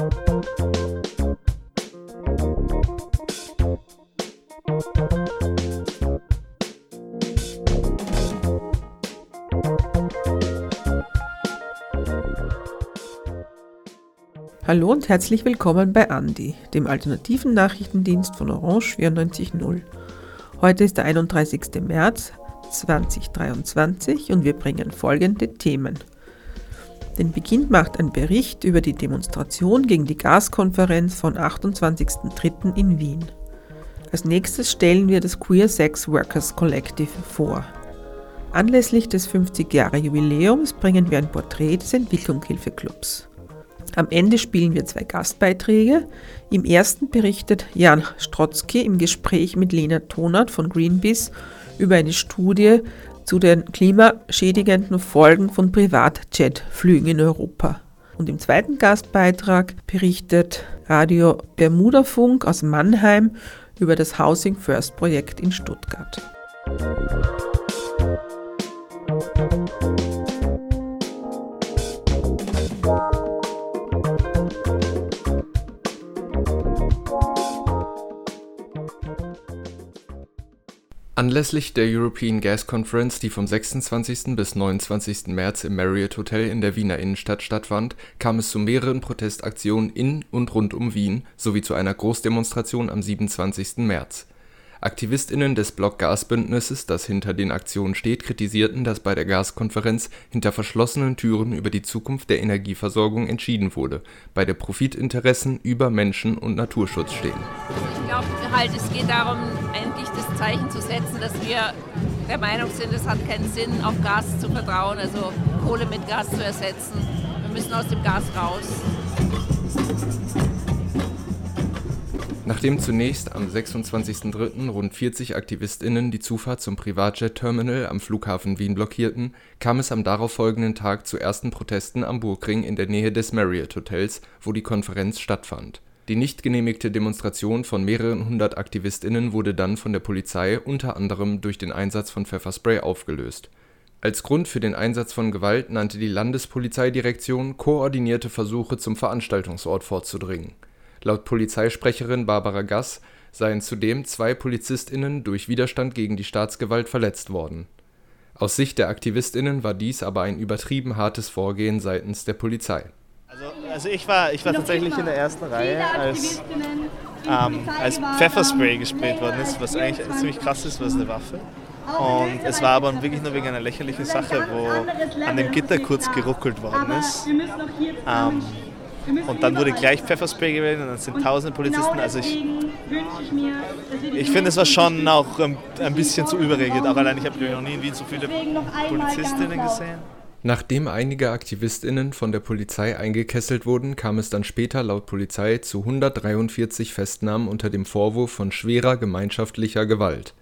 Hallo und herzlich willkommen bei Andi, dem alternativen Nachrichtendienst von Orange 94.0. Heute ist der 31. März 2023 und wir bringen folgende Themen. Den Beginn macht ein Bericht über die Demonstration gegen die Gaskonferenz von 28.03. in Wien. Als nächstes stellen wir das Queer Sex Workers Collective vor. Anlässlich des 50 Jahre Jubiläums bringen wir ein Porträt des Entwicklungshilfeclubs. Am Ende spielen wir zwei Gastbeiträge. Im ersten berichtet Jan Strotzki im Gespräch mit Lena Tonert von Greenpeace über eine Studie zu den klimaschädigenden Folgen von Privatjetflügen in Europa. Und im zweiten Gastbeitrag berichtet Radio Bermudafunk aus Mannheim über das Housing First Projekt in Stuttgart. Anlässlich der European Gas Conference, die vom 26. bis 29. März im Marriott Hotel in der Wiener Innenstadt stattfand, kam es zu mehreren Protestaktionen in und rund um Wien sowie zu einer Großdemonstration am 27. März AktivistInnen des Block-Gas-Bündnisses, das hinter den Aktionen steht, kritisierten, dass bei der Gaskonferenz hinter verschlossenen Türen über die Zukunft der Energieversorgung entschieden wurde, bei der Profitinteressen über Menschen und Naturschutz stehen. Ich glaube halt, es geht darum, endlich das Zeichen zu setzen, dass wir der Meinung sind, es hat keinen Sinn, auf Gas zu vertrauen, also Kohle mit Gas zu ersetzen. Wir müssen aus dem Gas raus. Nachdem zunächst am 26.03. rund 40 AktivistInnen die Zufahrt zum Privatjet-Terminal am Flughafen Wien blockierten, kam es am darauffolgenden Tag zu ersten Protesten am Burgring in der Nähe des Marriott-Hotels, wo die Konferenz stattfand. Die nicht genehmigte Demonstration von mehreren hundert AktivistInnen wurde dann von der Polizei unter anderem durch den Einsatz von Pfefferspray aufgelöst. Als Grund für den Einsatz von Gewalt nannte die Landespolizeidirektion koordinierte Versuche zum Veranstaltungsort vorzudringen Laut Polizeisprecherin Barbara Gass seien zudem zwei PolizistInnen durch Widerstand gegen die Staatsgewalt verletzt worden. Aus Sicht der AktivistInnen war dies aber ein übertrieben hartes Vorgehen seitens der Polizei. Also, also ich war, ich war tatsächlich in der ersten Reihe, als, ähm, als Pfefferspray gesprayt worden ist, was eigentlich ziemlich krass ist, was eine Waffe. Und es war aber wirklich nur wegen einer lächerlichen Sache, wo an dem Gitter kurz geruckelt worden ist. Ähm, und dann wurde gleich Pfefferspray gewählt und dann sind tausende Polizisten. Also ich, ich finde, es war schon auch ein bisschen zu überregelt. Auch allein, ich habe noch nie in Wien so viele Polizistinnen gesehen. Nachdem einige AktivistInnen von der Polizei eingekesselt wurden, kam es dann später laut Polizei zu 143 Festnahmen unter dem Vorwurf von schwerer gemeinschaftlicher Gewalt.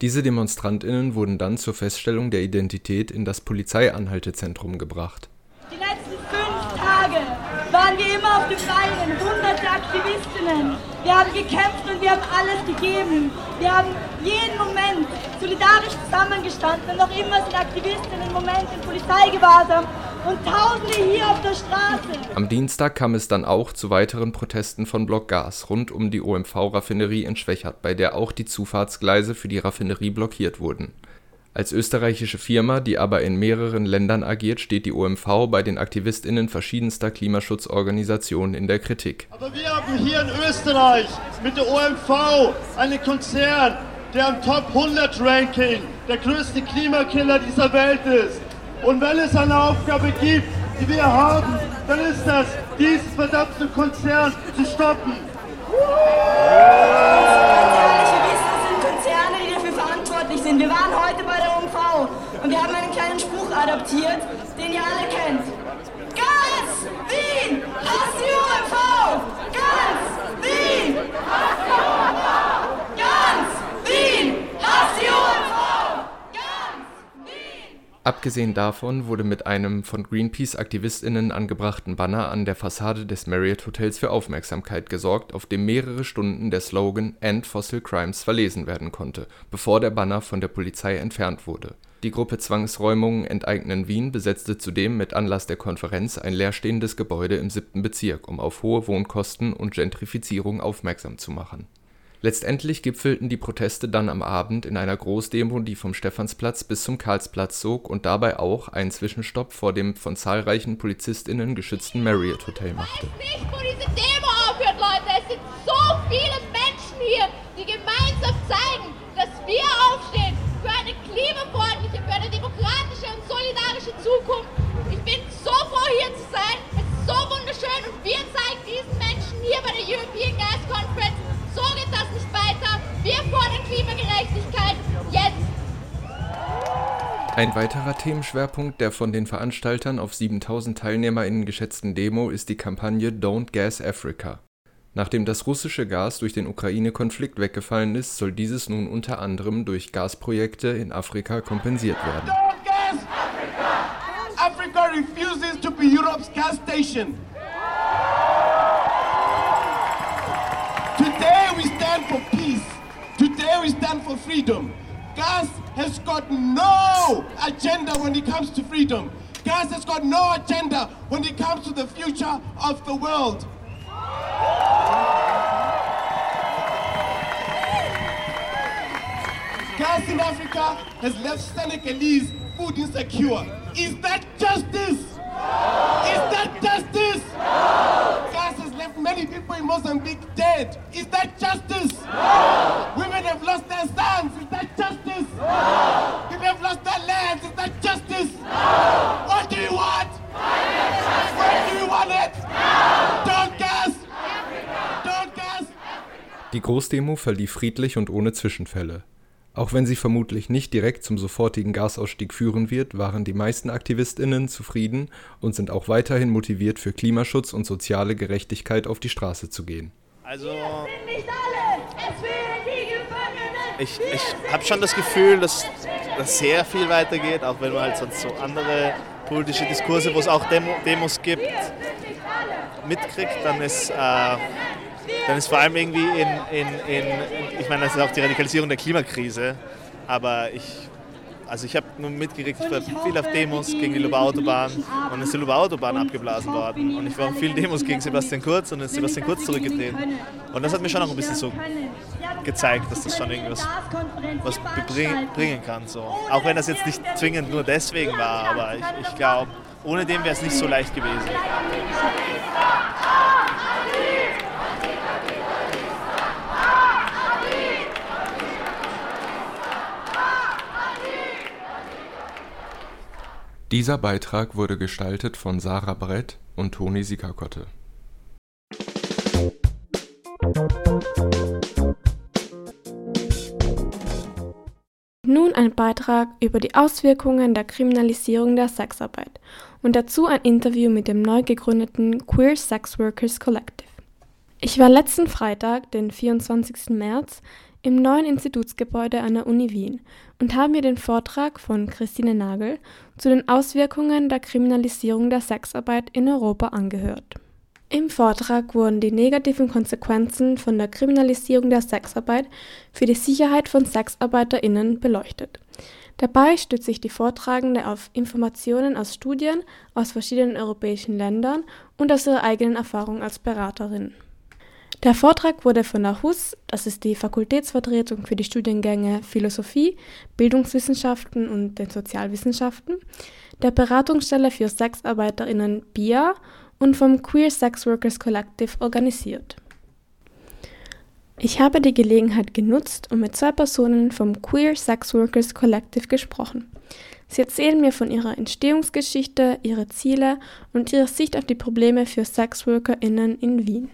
Diese DemonstrantInnen wurden dann zur Feststellung der Identität in das Polizeianhaltezentrum gebracht. Die letzten waren wir immer auf den Beinen, hunderte Aktivistinnen. Wir haben gekämpft und wir haben alles gegeben. Wir haben jeden Moment solidarisch zusammengestanden und noch immer sind Aktivistinnen im Moment in Polizeigewahrsam und Tausende hier auf der Straße. Am Dienstag kam es dann auch zu weiteren Protesten von Block Gas rund um die OMV-Raffinerie in Schwächert, bei der auch die Zufahrtsgleise für die Raffinerie blockiert wurden. Als österreichische Firma, die aber in mehreren Ländern agiert, steht die OMV bei den AktivistInnen verschiedenster Klimaschutzorganisationen in der Kritik. Aber wir haben hier in Österreich mit der OMV einen Konzern, der am Top 100 Ranking der größte Klimakiller dieser Welt ist. Und wenn es eine Aufgabe gibt, die wir haben, dann ist das, diesen verdammten Konzern zu stoppen. sind. Wir waren heute und wir haben einen kleinen Spruch adaptiert, den ihr alle kennt. Ganz Wien hasst die OMV! Ganz Wien hasst die OMV! Ganz Wien hasst die OMV! Abgesehen davon wurde mit einem von Greenpeace-AktivistInnen angebrachten Banner an der Fassade des Marriott Hotels für Aufmerksamkeit gesorgt, auf dem mehrere Stunden der Slogan End Fossil Crimes verlesen werden konnte, bevor der Banner von der Polizei entfernt wurde. Die Gruppe Zwangsräumungen enteignen Wien besetzte zudem mit Anlass der Konferenz ein leerstehendes Gebäude im 7. Bezirk, um auf hohe Wohnkosten und Gentrifizierung aufmerksam zu machen Letztendlich gipfelten die Proteste dann am Abend in einer Großdemo, die vom Stephansplatz bis zum Karlsplatz zog und dabei auch einen Zwischenstopp vor dem von zahlreichen PolizistInnen geschützten Marriott Hotel machte. Ich weiß nicht, wo diese Demo aufhört, Leute. Es sind so viele Menschen hier, die gemeinsam zeigen, dass wir aufstehen für eine klimafreundliche, für eine demokratische und solidarische Zukunft. Ich bin so froh, hier zu sein. Es ist so wunderschön und wir zeigen diesen Menschen hier bei der European Gas Conference, so geht das nicht weiter. Wir fordern Klimagerechtigkeit jetzt. Ein weiterer Themenschwerpunkt der von den Veranstaltern auf 7000 TeilnehmerInnen geschätzten Demo ist die Kampagne Don't Gas Africa. Nachdem das russische Gas durch den Ukraine-Konflikt weggefallen ist, soll dieses nun unter anderem durch Gasprojekte in Afrika kompensiert werden. Don't gas Africa! Africa refuses to be Europe's gas station. We stand for freedom. Gas has got no agenda when it comes to freedom. Gas has got no agenda when it comes to the future of the world. Gas in Africa has left Senegalese food insecure. Is that justice? Is that justice? Gas has left many people in Mozambique dead. Is that justice? Women Die Großdemo verlief friedlich und ohne Zwischenfälle. Auch wenn sie vermutlich nicht direkt zum sofortigen Gasausstieg führen wird, waren die meisten AktivistInnen zufrieden und sind auch weiterhin motiviert, für Klimaschutz und soziale Gerechtigkeit auf die Straße zu gehen. Also, sind nicht alle, es fehlen die Gefangenen. ich, ich habe schon das Gefühl, dass das sehr viel weitergeht, auch wenn man halt sonst so andere politische Diskurse, wo es auch Demo, Demos gibt, mitkriegt, dann ist, äh, dann ist vor allem irgendwie in, in, in, ich meine, das ist auch die Radikalisierung der Klimakrise, aber ich, also ich habe nur mitgekriegt, ich war viel auf Demos gegen die Lubauer Autobahn und ist die Lubauer Autobahn abgeblasen worden und ich war auf vielen Demos gegen Sebastian Kurz und ist Sebastian Kurz zurückgetreten und das hat mir schon auch ein bisschen so gezeigt, dass das schon irgendwas was bringen kann. So. Auch wenn das jetzt nicht zwingend nur deswegen war, aber ich, ich glaube, ohne dem wäre es nicht so leicht gewesen. Dieser Beitrag wurde gestaltet von Sarah Brett und Toni Sikakotte. Nun ein Beitrag über die Auswirkungen der Kriminalisierung der Sexarbeit und dazu ein Interview mit dem neu gegründeten Queer Sex Workers Collective. Ich war letzten Freitag, den 24. März, im neuen Institutsgebäude an der Uni Wien und habe mir den Vortrag von Christine Nagel zu den Auswirkungen der Kriminalisierung der Sexarbeit in Europa angehört. Im Vortrag wurden die negativen Konsequenzen von der Kriminalisierung der Sexarbeit für die Sicherheit von SexarbeiterInnen beleuchtet. Dabei stützt sich die Vortragende auf Informationen aus Studien aus verschiedenen europäischen Ländern und aus ihrer eigenen Erfahrung als Beraterin. Der Vortrag wurde von der HUS, das ist die Fakultätsvertretung für die Studiengänge Philosophie, Bildungswissenschaften und den Sozialwissenschaften, der Beratungsstelle für SexarbeiterInnen BIA und vom Queer Sex Workers Collective organisiert. Ich habe die Gelegenheit genutzt und mit zwei Personen vom Queer Sex Workers Collective gesprochen. Sie erzählen mir von ihrer Entstehungsgeschichte, ihre Ziele und ihre Sicht auf die Probleme für SexworkerInnen in Wien.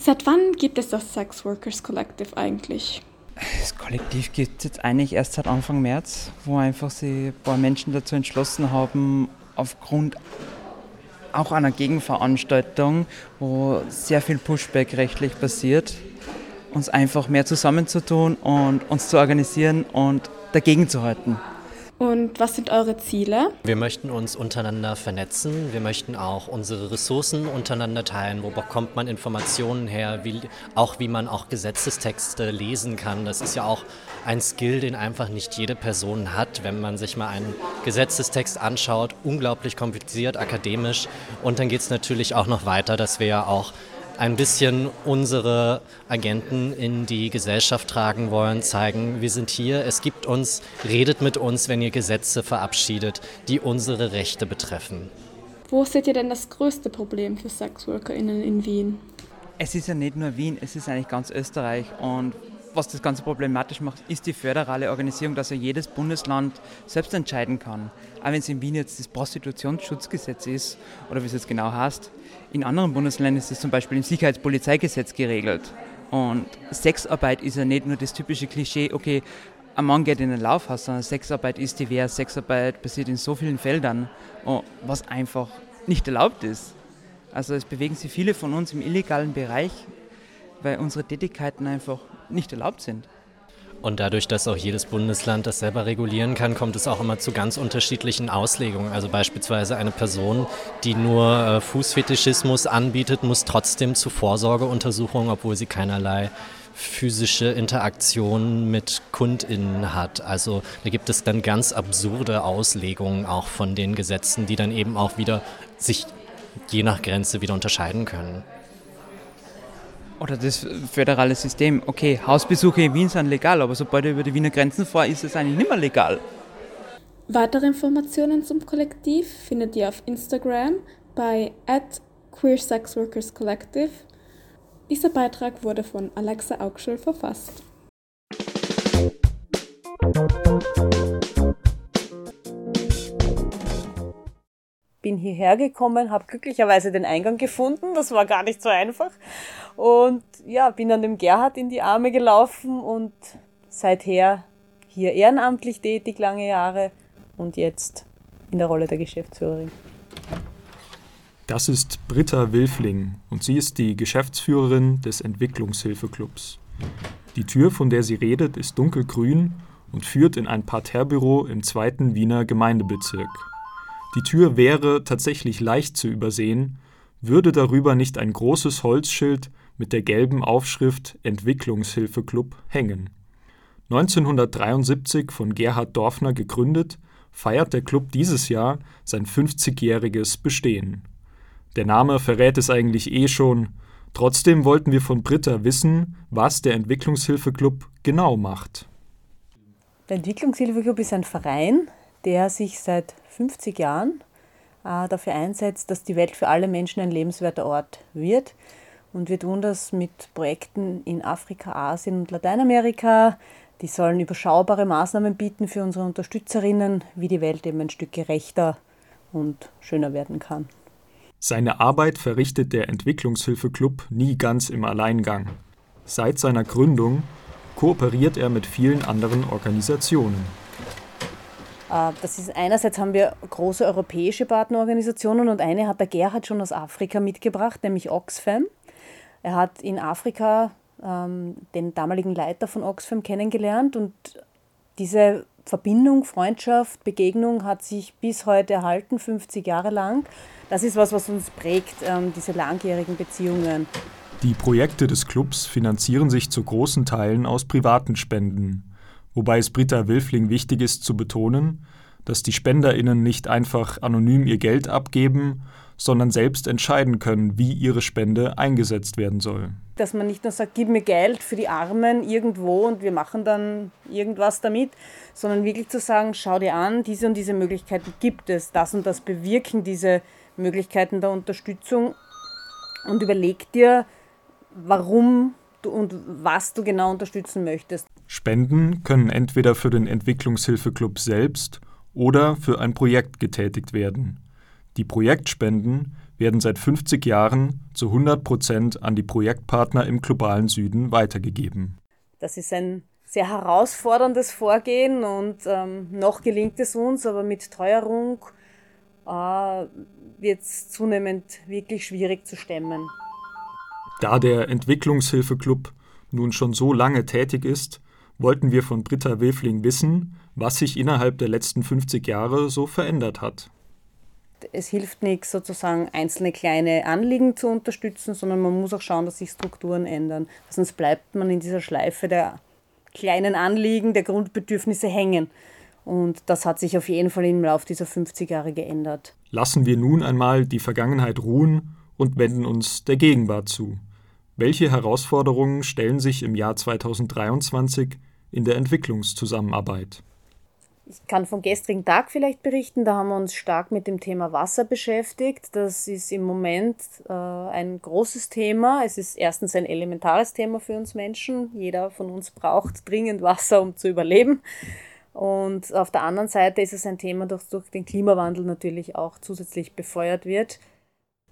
Seit wann gibt es das Sex Workers Collective eigentlich? Das Kollektiv gibt es jetzt eigentlich erst seit Anfang März, wo einfach sich ein paar Menschen dazu entschlossen haben, aufgrund auch einer Gegenveranstaltung, wo sehr viel Pushback rechtlich passiert, uns einfach mehr zusammenzutun und uns zu organisieren und dagegen zu halten. Und was sind eure Ziele? Wir möchten uns untereinander vernetzen. Wir möchten auch unsere Ressourcen untereinander teilen. Wo bekommt man Informationen her? Wie, auch wie man auch Gesetzestexte lesen kann. Das ist ja auch ein Skill, den einfach nicht jede Person hat, wenn man sich mal einen Gesetzestext anschaut. Unglaublich kompliziert, akademisch. Und dann geht es natürlich auch noch weiter, dass wir ja auch ein bisschen unsere Agenten in die Gesellschaft tragen wollen, zeigen, wir sind hier, es gibt uns, redet mit uns, wenn ihr Gesetze verabschiedet, die unsere Rechte betreffen. Wo seht ihr denn das größte Problem für SexworkerInnen in Wien? Es ist ja nicht nur Wien, es ist eigentlich ganz Österreich und was das Ganze problematisch macht, ist die föderale Organisierung, dass ja jedes Bundesland selbst entscheiden kann. Auch wenn es in Wien jetzt das Prostitutionsschutzgesetz ist, oder wie es jetzt genau heißt, in anderen Bundesländern ist es zum Beispiel im Sicherheitspolizeigesetz geregelt. Und Sexarbeit ist ja nicht nur das typische Klischee, okay, ein Mann geht in den Laufhaus, sondern Sexarbeit ist divers, Sexarbeit passiert in so vielen Feldern, was einfach nicht erlaubt ist. Also es bewegen sich viele von uns im illegalen Bereich, weil unsere Tätigkeiten einfach nicht erlaubt sind. Und dadurch, dass auch jedes Bundesland das selber regulieren kann, kommt es auch immer zu ganz unterschiedlichen Auslegungen. Also beispielsweise eine Person, die nur äh, Fußfetischismus anbietet, muss trotzdem zu Vorsorgeuntersuchungen, obwohl sie keinerlei physische Interaktion mit KundInnen hat. Also da gibt es dann ganz absurde Auslegungen auch von den Gesetzen, die dann eben auch wieder sich je nach Grenze wieder unterscheiden können. Oder das föderale System. Okay, Hausbesuche in Wien sind legal, aber sobald er über die Wiener Grenzen fährt, ist es eigentlich nicht mehr legal. Weitere Informationen zum Kollektiv findet ihr auf Instagram bei @queersexworkerscollective. Dieser Beitrag wurde von Alexa Augschel verfasst. Bin hierher gekommen, habe glücklicherweise den Eingang gefunden, das war gar nicht so einfach. Und ja, bin dann dem Gerhard in die Arme gelaufen und seither hier ehrenamtlich tätig, lange Jahre und jetzt in der Rolle der Geschäftsführerin. Das ist Britta Wilfling und sie ist die Geschäftsführerin des Entwicklungshilfeclubs. Die Tür, von der sie redet, ist dunkelgrün und führt in ein Parterrebüro im zweiten Wiener Gemeindebezirk. Die Tür wäre tatsächlich leicht zu übersehen, würde darüber nicht ein großes Holzschild mit der gelben Aufschrift Entwicklungshilfeclub hängen. 1973 von Gerhard Dorfner gegründet, feiert der Club dieses Jahr sein 50-jähriges Bestehen. Der Name verrät es eigentlich eh schon, trotzdem wollten wir von Britta wissen, was der Entwicklungshilfeclub genau macht. Der Entwicklungshilfeclub ist ein Verein, der sich seit 50 Jahren äh, dafür einsetzt, dass die Welt für alle Menschen ein lebenswerter Ort wird. Und wir tun das mit Projekten in Afrika, Asien und Lateinamerika. Die sollen überschaubare Maßnahmen bieten für unsere Unterstützerinnen, wie die Welt eben ein Stück gerechter und schöner werden kann. Seine Arbeit verrichtet der Entwicklungshilfeclub nie ganz im Alleingang. Seit seiner Gründung kooperiert er mit vielen anderen Organisationen. Äh, das ist einerseits haben wir große europäische Partnerorganisationen und eine hat der Gerhard schon aus Afrika mitgebracht, nämlich Oxfam. Er hat in Afrika ähm, den damaligen Leiter von Oxfam kennengelernt und diese Verbindung, Freundschaft, Begegnung hat sich bis heute erhalten, 50 Jahre lang. Das ist was, was uns prägt, ähm, diese langjährigen Beziehungen. Die Projekte des Clubs finanzieren sich zu großen Teilen aus privaten Spenden wobei es Britta Wilfling wichtig ist zu betonen, dass die SpenderInnen nicht einfach anonym ihr Geld abgeben, sondern selbst entscheiden können, wie ihre Spende eingesetzt werden soll. Dass man nicht nur sagt, gib mir Geld für die Armen irgendwo und wir machen dann irgendwas damit, sondern wirklich zu sagen, schau dir an, diese und diese Möglichkeiten gibt es, das und das bewirken diese Möglichkeiten der Unterstützung und überleg dir, warum du und was du genau unterstützen möchtest. Spenden können entweder für den Entwicklungshilfeclub selbst oder für ein Projekt getätigt werden. Die Projektspenden werden seit 50 Jahren zu 100 Prozent an die Projektpartner im globalen Süden weitergegeben. Das ist ein sehr herausforderndes Vorgehen und ähm, noch gelingt es uns, aber mit Treuerung äh, wird es zunehmend wirklich schwierig zu stemmen. Da der Entwicklungshilfeclub nun schon so lange tätig ist, wollten wir von Britta Wilfling wissen, was sich innerhalb der letzten 50 Jahre so verändert hat. Es hilft nichts, sozusagen einzelne kleine Anliegen zu unterstützen, sondern man muss auch schauen, dass sich Strukturen ändern. Sonst bleibt man in dieser Schleife der kleinen Anliegen, der Grundbedürfnisse hängen. Und das hat sich auf jeden Fall im Laufe dieser 50 Jahre geändert. Lassen wir nun einmal die Vergangenheit ruhen und wenden uns der Gegenwart zu. Welche Herausforderungen stellen sich im Jahr 2023 in der Entwicklungszusammenarbeit? Ich kann vom gestrigen Tag vielleicht berichten, da haben wir uns stark mit dem Thema Wasser beschäftigt. Das ist im Moment äh, ein großes Thema. Es ist erstens ein elementares Thema für uns Menschen. Jeder von uns braucht dringend Wasser, um zu überleben. Und auf der anderen Seite ist es ein Thema, das durch den Klimawandel natürlich auch zusätzlich befeuert wird.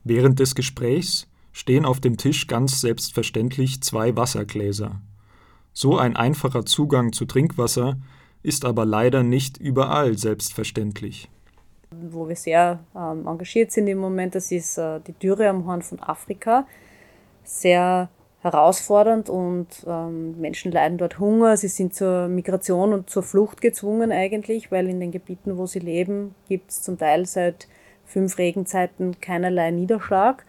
Während des Gesprächs stehen auf dem Tisch ganz selbstverständlich zwei Wassergläser. So ein einfacher Zugang zu Trinkwasser ist aber leider nicht überall selbstverständlich. Wo wir sehr ähm, engagiert sind im Moment, das ist äh, die Dürre am Horn von Afrika. Sehr herausfordernd und ähm, Menschen leiden dort Hunger. Sie sind zur Migration und zur Flucht gezwungen eigentlich, weil in den Gebieten, wo sie leben, gibt es zum Teil seit fünf Regenzeiten keinerlei Niederschlag.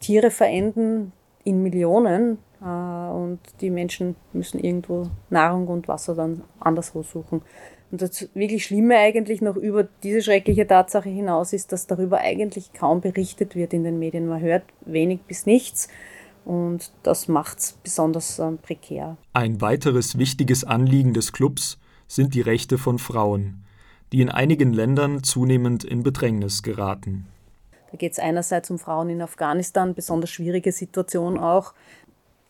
Tiere verenden in Millionen äh, und die Menschen müssen irgendwo Nahrung und Wasser dann anderswo suchen. Und das wirklich Schlimme eigentlich noch über diese schreckliche Tatsache hinaus ist, dass darüber eigentlich kaum berichtet wird in den Medien. Man hört wenig bis nichts und das macht es besonders äh, prekär. Ein weiteres wichtiges Anliegen des Clubs sind die Rechte von Frauen, die in einigen Ländern zunehmend in Bedrängnis geraten. Da geht es einerseits um Frauen in Afghanistan, besonders schwierige Situation auch.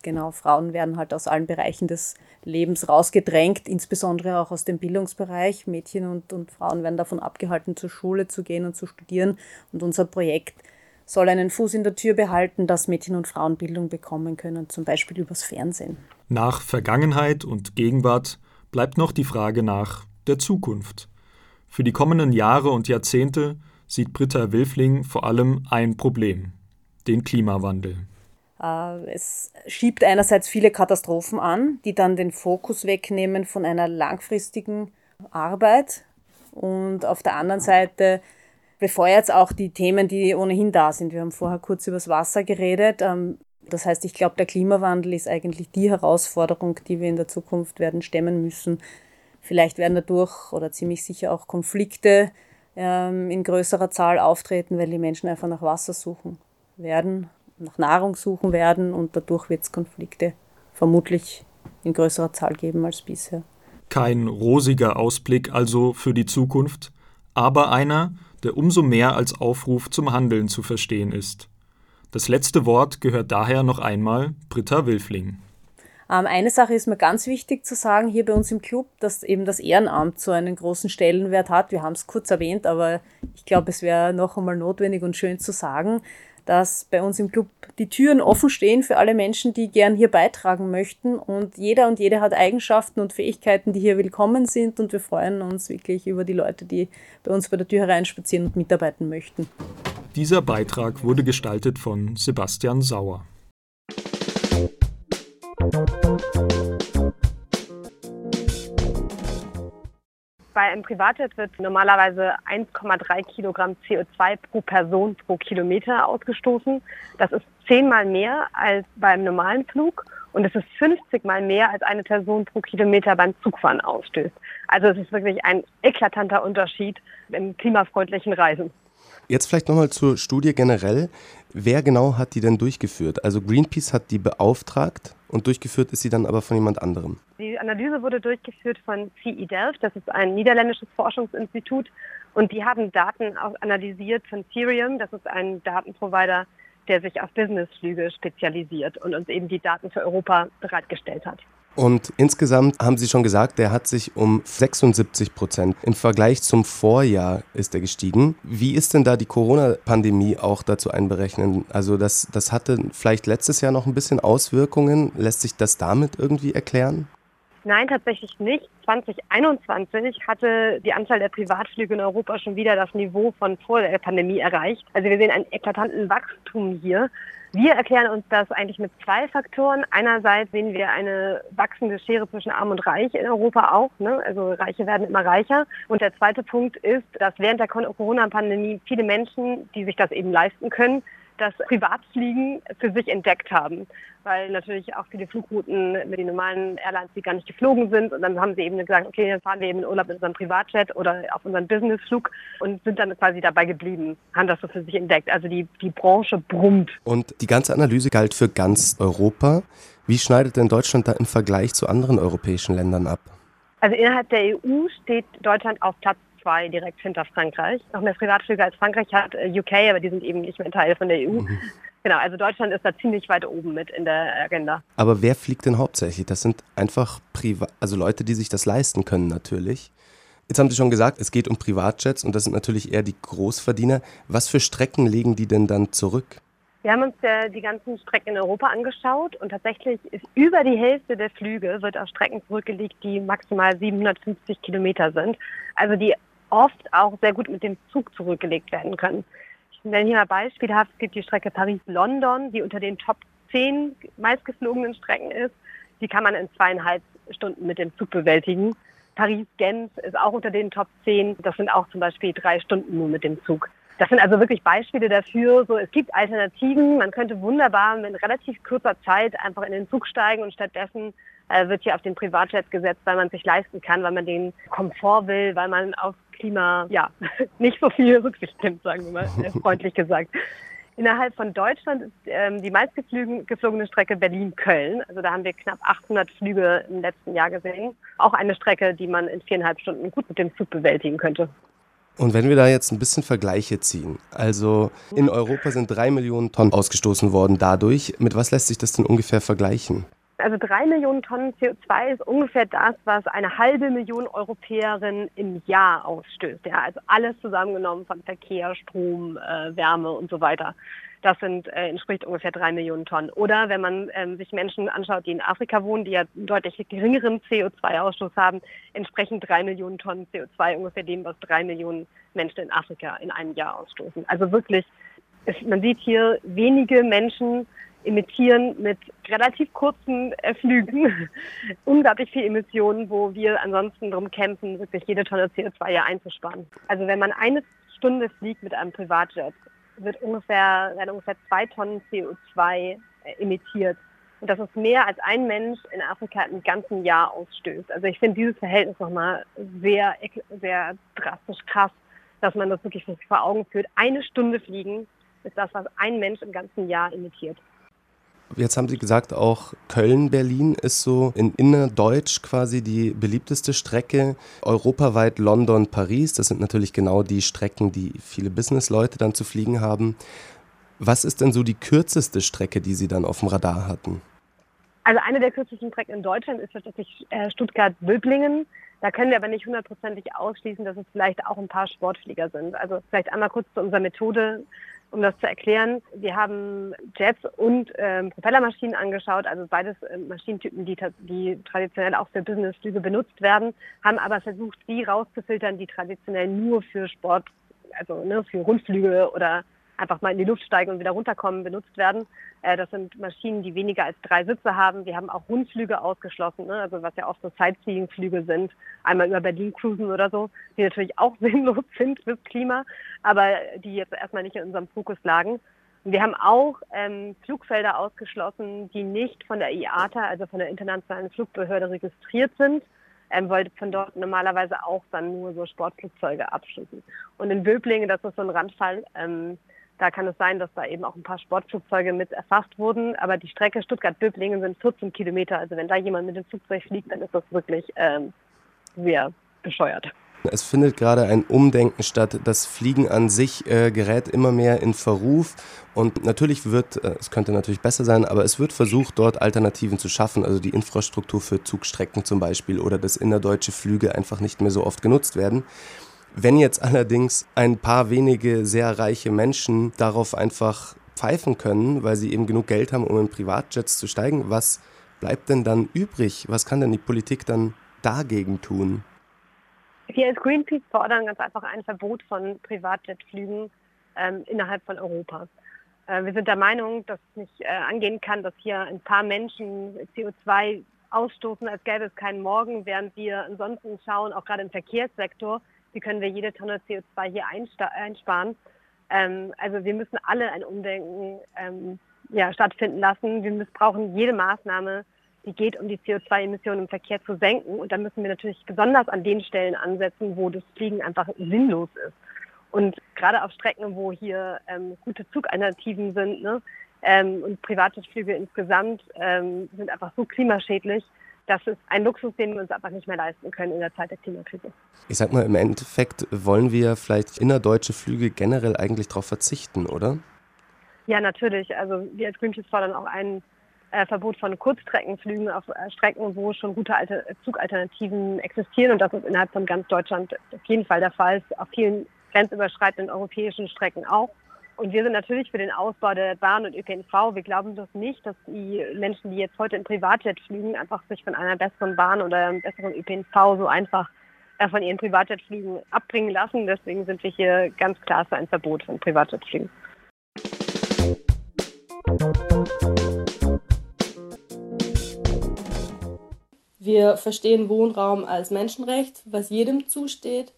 Genau, Frauen werden halt aus allen Bereichen des Lebens rausgedrängt, insbesondere auch aus dem Bildungsbereich. Mädchen und, und Frauen werden davon abgehalten, zur Schule zu gehen und zu studieren. Und unser Projekt soll einen Fuß in der Tür behalten, dass Mädchen und Frauen Bildung bekommen können, zum Beispiel übers Fernsehen. Nach Vergangenheit und Gegenwart bleibt noch die Frage nach der Zukunft. Für die kommenden Jahre und Jahrzehnte sieht Britta Wilfling vor allem ein Problem, den Klimawandel. Äh, es schiebt einerseits viele Katastrophen an, die dann den Fokus wegnehmen von einer langfristigen Arbeit. Und auf der anderen Seite befeuert es auch die Themen, die ohnehin da sind. Wir haben vorher kurz über das Wasser geredet. Ähm, das heißt, ich glaube, der Klimawandel ist eigentlich die Herausforderung, die wir in der Zukunft werden stemmen müssen. Vielleicht werden dadurch oder ziemlich sicher auch Konflikte ähm, in größerer Zahl auftreten, weil die Menschen einfach nach Wasser suchen werden, nach Nahrung suchen werden und dadurch wird es Konflikte vermutlich in größerer Zahl geben als bisher. Kein rosiger Ausblick also für die Zukunft, aber einer, der umso mehr als Aufruf zum Handeln zu verstehen ist. Das letzte Wort gehört daher noch einmal Britta Wilfling. Ähm, eine Sache ist mir ganz wichtig zu sagen hier bei uns im Club, dass eben das Ehrenamt so einen großen Stellenwert hat. Wir haben es kurz erwähnt, aber ich glaube, es wäre noch einmal notwendig und schön zu sagen, dass bei uns im Club die Türen offen stehen für alle Menschen, die gern hier beitragen möchten. Und jeder und jede hat Eigenschaften und Fähigkeiten, die hier willkommen sind. Und wir freuen uns wirklich über die Leute, die bei uns bei der Tür hereinspazieren und mitarbeiten möchten. Dieser Beitrag wurde gestaltet von Sebastian Sauer. Bei einem Privatjet wird normalerweise 1,3 Kilogramm CO2 pro Person pro Kilometer ausgestoßen. Das ist zehnmal mehr als beim normalen Flug und es ist 50 mal mehr als eine Person pro Kilometer beim Zugfahren ausstößt. Also es ist wirklich ein eklatanter Unterschied im klimafreundlichen Reisen. Jetzt vielleicht nochmal zur Studie generell. Wer genau hat die denn durchgeführt? Also Greenpeace hat die beauftragt und durchgeführt ist sie dann aber von jemand anderem. Die Analyse wurde durchgeführt von CE Delft, das ist ein niederländisches Forschungsinstitut und die haben Daten analysiert von Therium, das ist ein Datenprovider, der sich auf Businessflüge spezialisiert und uns eben die Daten für Europa bereitgestellt hat. Und insgesamt haben Sie schon gesagt, der hat sich um 76 Prozent im Vergleich zum Vorjahr ist er gestiegen. Wie ist denn da die Corona-Pandemie auch dazu einberechnen? Also das, das hatte vielleicht letztes Jahr noch ein bisschen Auswirkungen. Lässt sich das damit irgendwie erklären? Nein, tatsächlich nicht. 2021 hatte die Anzahl der Privatflüge in Europa schon wieder das Niveau von vor der Pandemie erreicht. Also wir sehen einen eklatanten Wachstum hier. Wir erklären uns das eigentlich mit zwei Faktoren. Einerseits sehen wir eine wachsende Schere zwischen Arm und Reich in Europa auch. Ne? Also Reiche werden immer reicher. Und der zweite Punkt ist, dass während der Corona-Pandemie viele Menschen, die sich das eben leisten können, das Privatfliegen für sich entdeckt haben, weil natürlich auch viele Flugrouten mit den normalen Airlines, die gar nicht geflogen sind. Und dann haben sie eben gesagt, okay, dann fahren wir eben in Urlaub mit unserem Privatjet oder auf unseren Businessflug und sind dann quasi dabei geblieben, haben das so für sich entdeckt. Also die, die Branche brummt. Und die ganze Analyse galt für ganz Europa. Wie schneidet denn Deutschland da im Vergleich zu anderen europäischen Ländern ab? Also innerhalb der EU steht Deutschland auf Platz 2 direkt hinter Frankreich. Noch mehr Privatflüge als Frankreich hat äh, UK, aber die sind eben nicht mehr Teil von der EU. Mhm. Genau, also Deutschland ist da ziemlich weit oben mit in der Agenda. Aber wer fliegt denn hauptsächlich? Das sind einfach Priva also Leute, die sich das leisten können natürlich. Jetzt haben Sie schon gesagt, es geht um Privatjets und das sind natürlich eher die Großverdiener. Was für Strecken legen die denn dann zurück? Wir haben uns ja die ganzen Strecken in Europa angeschaut und tatsächlich ist über die Hälfte der Flüge wird auf Strecken zurückgelegt, die maximal 750 Kilometer sind. Also die oft auch sehr gut mit dem Zug zurückgelegt werden können. Ich nenne hier mal beispielhaft, es gibt die Strecke Paris-London, die unter den Top 10 meistgeflogenen Strecken ist. Die kann man in zweieinhalb Stunden mit dem Zug bewältigen. Paris-Genf ist auch unter den Top 10. Das sind auch zum Beispiel drei Stunden nur mit dem Zug. Das sind also wirklich Beispiele dafür. So, es gibt Alternativen. Man könnte wunderbar in relativ kurzer Zeit einfach in den Zug steigen und stattdessen äh, wird hier auf den Privatjet gesetzt, weil man sich leisten kann, weil man den Komfort will, weil man auf Klima, ja, nicht so viel Rücksicht nimmt, sagen wir mal, äh, freundlich gesagt. Innerhalb von Deutschland ist ähm, die meistgeflogene Strecke Berlin-Köln. Also da haben wir knapp 800 Flüge im letzten Jahr gesehen. Auch eine Strecke, die man in viereinhalb Stunden gut mit dem Zug bewältigen könnte. Und wenn wir da jetzt ein bisschen Vergleiche ziehen, also in Europa sind drei Millionen Tonnen ausgestoßen worden dadurch. Mit was lässt sich das denn ungefähr vergleichen? Also drei Millionen Tonnen CO2 ist ungefähr das, was eine halbe Million Europäerinnen im Jahr ausstößt. Ja, also alles zusammengenommen von Verkehr, Strom, äh, Wärme und so weiter. Das sind, äh, entspricht ungefähr drei Millionen Tonnen. Oder wenn man ähm, sich Menschen anschaut, die in Afrika wohnen, die ja deutlich geringeren CO2-Ausstoß haben, entsprechen drei Millionen Tonnen CO2 ungefähr dem, was drei Millionen Menschen in Afrika in einem Jahr ausstoßen. Also wirklich, ist, man sieht hier wenige Menschen emittieren mit relativ kurzen äh, Flügen unglaublich viel Emissionen, wo wir ansonsten darum kämpfen, wirklich jede Tonne CO2 ja einzusparen. Also wenn man eine Stunde fliegt mit einem Privatjet, wird ungefähr, werden ungefähr zwei Tonnen CO2 äh, emittiert. Und das ist mehr als ein Mensch in Afrika im ganzen Jahr ausstößt. Also ich finde dieses Verhältnis nochmal sehr, sehr drastisch krass, dass man das wirklich vor Augen führt. Eine Stunde fliegen ist das, was ein Mensch im ganzen Jahr emittiert. Jetzt haben Sie gesagt, auch Köln-Berlin ist so in innerdeutsch quasi die beliebteste Strecke. Europaweit London-Paris, das sind natürlich genau die Strecken, die viele Businessleute dann zu fliegen haben. Was ist denn so die kürzeste Strecke, die Sie dann auf dem Radar hatten? Also eine der kürzesten Strecken in Deutschland ist tatsächlich äh, Stuttgart-Böblingen. Da können wir aber nicht hundertprozentig ausschließen, dass es vielleicht auch ein paar Sportflieger sind. Also vielleicht einmal kurz zu unserer Methode um das zu erklären. Wir haben Jets und ähm, Propellermaschinen angeschaut, also beides äh, Maschinentypen, die, die traditionell auch für Businessflüge benutzt werden, haben aber versucht, die rauszufiltern, die traditionell nur für Sport, also ne, für Rundflüge oder einfach mal in die Luft steigen und wieder runterkommen, benutzt werden. Äh, das sind Maschinen, die weniger als drei Sitze haben. Wir haben auch Rundflüge ausgeschlossen, ne? also was ja oft so Sightseeing-Flüge sind, einmal über Berlin cruisen oder so, die natürlich auch sinnlos sind fürs Klima, aber die jetzt erstmal nicht in unserem Fokus lagen. Wir haben auch ähm, Flugfelder ausgeschlossen, die nicht von der IATA, also von der Internationalen Flugbehörde, registriert sind, ähm, weil von dort normalerweise auch dann nur so Sportflugzeuge abschließen. Und in Böblingen, das ist so ein Randfall, ähm, da kann es sein, dass da eben auch ein paar Sportflugzeuge mit erfasst wurden. Aber die Strecke Stuttgart-Böblingen sind 14 Kilometer. Also wenn da jemand mit dem Flugzeug fliegt, dann ist das wirklich ähm, sehr bescheuert. Es findet gerade ein Umdenken statt. Das Fliegen an sich äh, gerät immer mehr in Verruf. Und natürlich wird, äh, es könnte natürlich besser sein, aber es wird versucht, dort Alternativen zu schaffen. Also die Infrastruktur für Zugstrecken zum Beispiel oder dass innerdeutsche Flüge einfach nicht mehr so oft genutzt werden. Wenn jetzt allerdings ein paar wenige sehr reiche Menschen darauf einfach pfeifen können, weil sie eben genug Geld haben, um in Privatjets zu steigen, was bleibt denn dann übrig? Was kann denn die Politik dann dagegen tun? Wir als Greenpeace fordern ganz einfach ein Verbot von Privatjetflügen ähm, innerhalb von Europa. Äh, wir sind der Meinung, dass es nicht äh, angehen kann, dass hier ein paar Menschen CO2 ausstoßen, als gäbe es keinen Morgen, während wir ansonsten schauen, auch gerade im Verkehrssektor, wie können wir jede Tonne CO2 hier einsparen. Ähm, also wir müssen alle ein Umdenken ähm, ja, stattfinden lassen. Wir missbrauchen jede Maßnahme, die geht, um die CO2-Emissionen im Verkehr zu senken. Und da müssen wir natürlich besonders an den Stellen ansetzen, wo das Fliegen einfach sinnlos ist. Und gerade auf Strecken, wo hier ähm, gute Zugalternativen sind ne, ähm, und private Flüge insgesamt ähm, sind einfach so klimaschädlich, das ist ein Luxus, den wir uns einfach nicht mehr leisten können in der Zeit der Klimakrise. Ich sag mal, im Endeffekt wollen wir vielleicht innerdeutsche Flüge generell eigentlich darauf verzichten, oder? Ja, natürlich. Also wir als Greenpeace fordern auch ein äh, Verbot von Kurzstreckenflügen auf äh, Strecken, wo schon gute Alter Zugalternativen existieren. Und das ist innerhalb von ganz Deutschland auf jeden Fall der Fall. Auf vielen grenzüberschreitenden europäischen Strecken auch. Und wir sind natürlich für den Ausbau der Bahn und ÖPNV. Wir glauben das nicht, dass die Menschen, die jetzt heute in Privatjet fliegen, einfach sich von einer besseren Bahn oder einem besseren ÖPNV so einfach äh, von ihren Privatjetflügen abbringen lassen. Deswegen sind wir hier ganz klar für ein Verbot von Privatjetflügen. Wir verstehen Wohnraum als Menschenrecht, was jedem zusteht.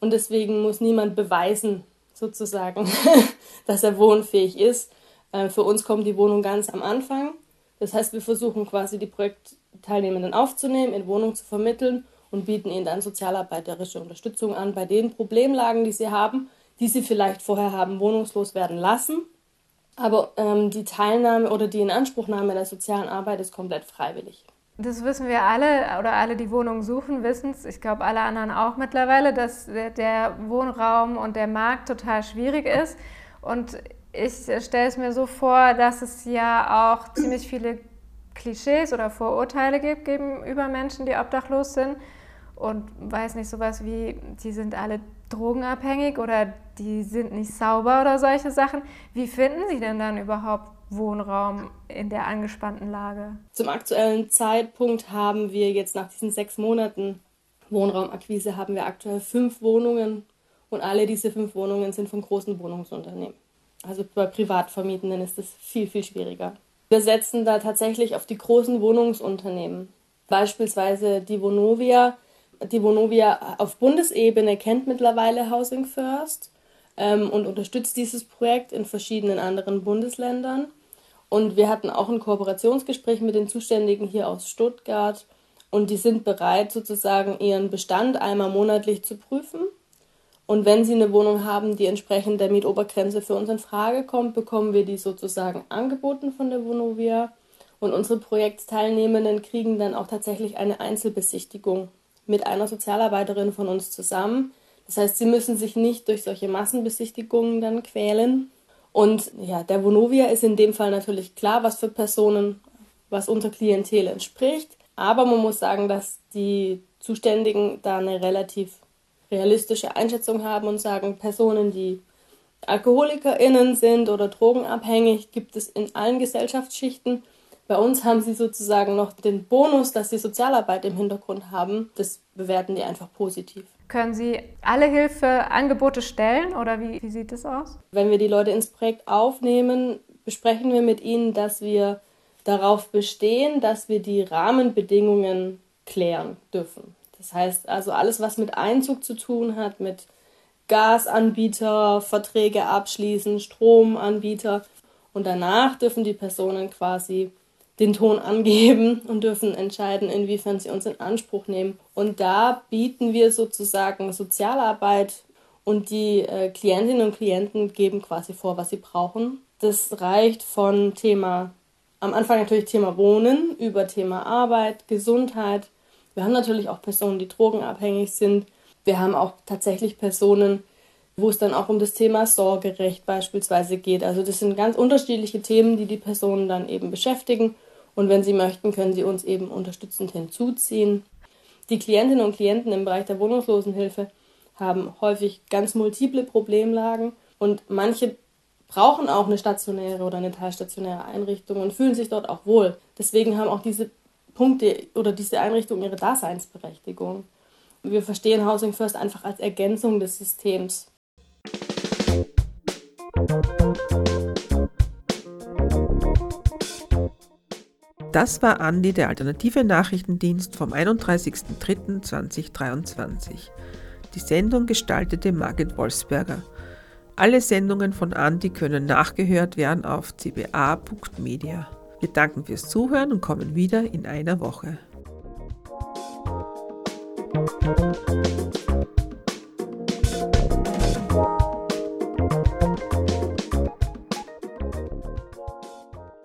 Und deswegen muss niemand beweisen, sozusagen, dass er wohnfähig ist. Äh, für uns kommt die Wohnung ganz am Anfang. Das heißt, wir versuchen quasi die Projektteilnehmenden aufzunehmen, in Wohnung zu vermitteln und bieten ihnen dann sozialarbeiterische Unterstützung an bei den Problemlagen, die sie haben, die sie vielleicht vorher haben wohnungslos werden lassen. Aber ähm, die Teilnahme oder die Inanspruchnahme der sozialen Arbeit ist komplett freiwillig. Das wissen wir alle oder alle, die Wohnungen suchen, wissen es. Ich glaube, alle anderen auch mittlerweile, dass der Wohnraum und der Markt total schwierig ist. Und ich stelle es mir so vor, dass es ja auch ziemlich viele Klischees oder Vorurteile gibt gegenüber Menschen, die obdachlos sind. Und weiß nicht, sowas wie, die sind alle drogenabhängig oder die sind nicht sauber oder solche Sachen. Wie finden Sie denn dann überhaupt Wohnraum in der angespannten Lage? Zum aktuellen Zeitpunkt haben wir jetzt nach diesen sechs Monaten Wohnraumakquise haben wir aktuell fünf Wohnungen und alle diese fünf Wohnungen sind von großen Wohnungsunternehmen. Also bei Privatvermietenden ist es viel, viel schwieriger. Wir setzen da tatsächlich auf die großen Wohnungsunternehmen. Beispielsweise die Vonovia. Die Vonovia auf Bundesebene kennt mittlerweile Housing First ähm, und unterstützt dieses Projekt in verschiedenen anderen Bundesländern. Und wir hatten auch ein Kooperationsgespräch mit den Zuständigen hier aus Stuttgart. Und die sind bereit, sozusagen ihren Bestand einmal monatlich zu prüfen. Und wenn sie eine Wohnung haben, die entsprechend der Mietobergrenze für uns in Frage kommt, bekommen wir die sozusagen angeboten von der Vonovia. Und unsere Projektteilnehmenden kriegen dann auch tatsächlich eine Einzelbesichtigung mit einer Sozialarbeiterin von uns zusammen. Das heißt, sie müssen sich nicht durch solche Massenbesichtigungen dann quälen, und ja, der Vonovia ist in dem Fall natürlich klar, was für Personen, was unser Klientel entspricht. Aber man muss sagen, dass die Zuständigen da eine relativ realistische Einschätzung haben und sagen, Personen, die AlkoholikerInnen sind oder drogenabhängig, gibt es in allen Gesellschaftsschichten. Bei uns haben sie sozusagen noch den Bonus, dass sie Sozialarbeit im Hintergrund haben. Das bewerten die einfach positiv. Können Sie alle Hilfeangebote stellen oder wie, wie sieht das aus? Wenn wir die Leute ins Projekt aufnehmen, besprechen wir mit ihnen, dass wir darauf bestehen, dass wir die Rahmenbedingungen klären dürfen. Das heißt also alles, was mit Einzug zu tun hat, mit Gasanbieter, Verträge abschließen, Stromanbieter. Und danach dürfen die Personen quasi den Ton angeben und dürfen entscheiden, inwiefern sie uns in Anspruch nehmen. Und da bieten wir sozusagen Sozialarbeit und die äh, Klientinnen und Klienten geben quasi vor, was sie brauchen. Das reicht von Thema, am Anfang natürlich Thema Wohnen, über Thema Arbeit, Gesundheit. Wir haben natürlich auch Personen, die drogenabhängig sind. Wir haben auch tatsächlich Personen, wo es dann auch um das Thema Sorgerecht beispielsweise geht. Also das sind ganz unterschiedliche Themen, die die Personen dann eben beschäftigen. Und wenn sie möchten, können sie uns eben unterstützend hinzuziehen. Die Klientinnen und Klienten im Bereich der Wohnungslosenhilfe haben häufig ganz multiple Problemlagen und manche brauchen auch eine stationäre oder eine teilstationäre Einrichtung und fühlen sich dort auch wohl. Deswegen haben auch diese Punkte oder diese Einrichtung ihre Daseinsberechtigung. Wir verstehen Housing First einfach als Ergänzung des Systems. Das war Andi, der alternative Nachrichtendienst vom 31.03.2023. Die Sendung gestaltete Margit Wolfsberger. Alle Sendungen von Andi können nachgehört werden auf cba.media. Wir danken fürs Zuhören und kommen wieder in einer Woche.